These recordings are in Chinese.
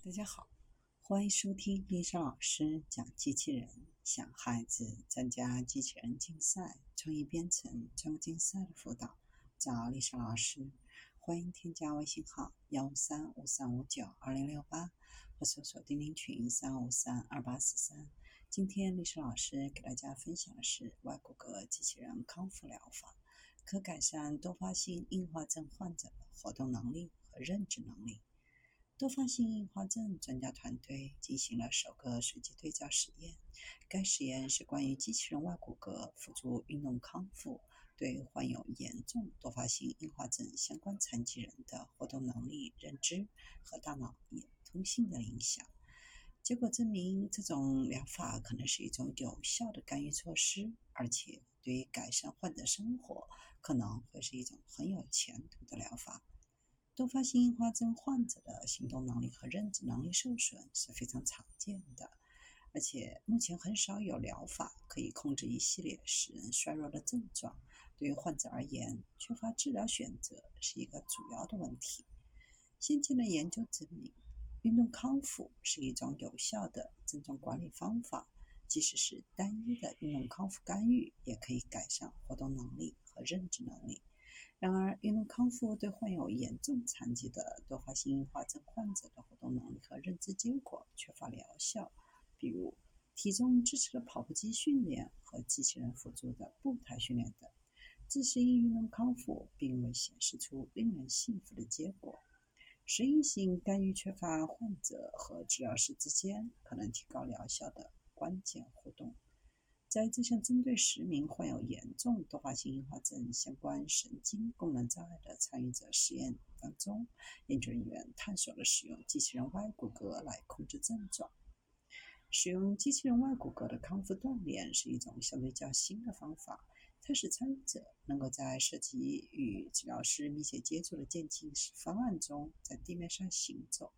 大家好，欢迎收听丽莎老师讲机器人。想孩子参加机器人竞赛、创意编程、创客竞赛的辅导，找丽莎老师。欢迎添加微信号幺五三五三五九二零六八，或搜索钉钉群三五三二八四三。今天丽莎老师给大家分享的是外骨骼机器人康复疗法，可改善多发性硬化症患者的活动能力和认知能力。多发性硬化症专家团队进行了首个随机对照实验。该实验是关于机器人外骨骼辅助运动康复对患有严重多发性硬化症相关残疾人的活动能力、认知和大脑眼通信的影响。结果证明，这种疗法可能是一种有效的干预措施，而且对于改善患者生活可能会是一种很有前途的疗法。多发性硬化症患者的行动能力和认知能力受损是非常常见的，而且目前很少有疗法可以控制一系列使人衰弱的症状。对于患者而言，缺乏治疗选择是一个主要的问题。先进的研究证明，运动康复是一种有效的症状管理方法，即使是单一的运动康复干预，也可以改善活动能力和认知能力。然而，运动康复对患有严重残疾的多发性硬化症患者的活动能力和认知结果缺乏疗效。比如，体重支持的跑步机训练和机器人辅助的步态训练等，自适应运动康复并未显示出令人信服的结果。适应性干预缺乏患者和治疗师之间可能提高疗效的关键互。在这项针对十名患有严重多发性硬化症相关神经功能障碍的参与者实验当中，研究人员探索了使用机器人外骨骼来控制症状。使用机器人外骨骼的康复锻炼是一种相对较新的方法，它使参与者能够在涉及与治疗师密切接触的渐进式方案中在地面上行走。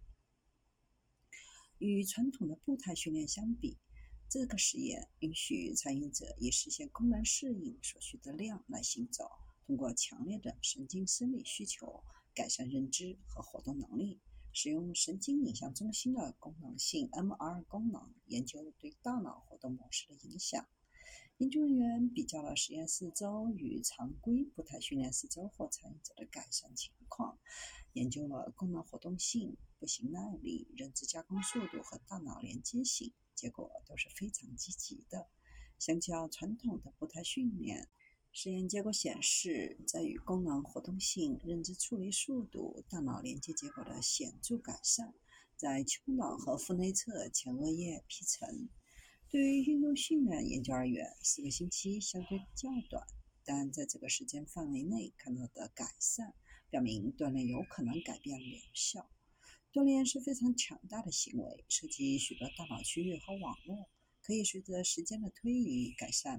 与传统的步态训练相比，这个实验允许参与者以实现功能适应所需的量来行走，通过强烈的神经生理需求改善认知和活动能力。使用神经影像中心的功能性 MR 功能研究对大脑活动模式的影响。研究人员比较了实验四周与常规步态训练四周后参与者的改善情况，研究了功能活动性、步行耐力、认知加工速度和大脑连接性。结果都是非常积极的。相较传统的步态训练，实验结果显示，在与功能活动性、认知处理速度、大脑连接结果的显著改善，在丘脑和腹内侧前额叶皮层。对于运动训练研究而言，四个星期相对较短，但在这个时间范围内看到的改善，表明锻炼有可能改变疗效。锻炼是非常强大的行为，涉及许多大脑区域和网络，可以随着时间的推移改善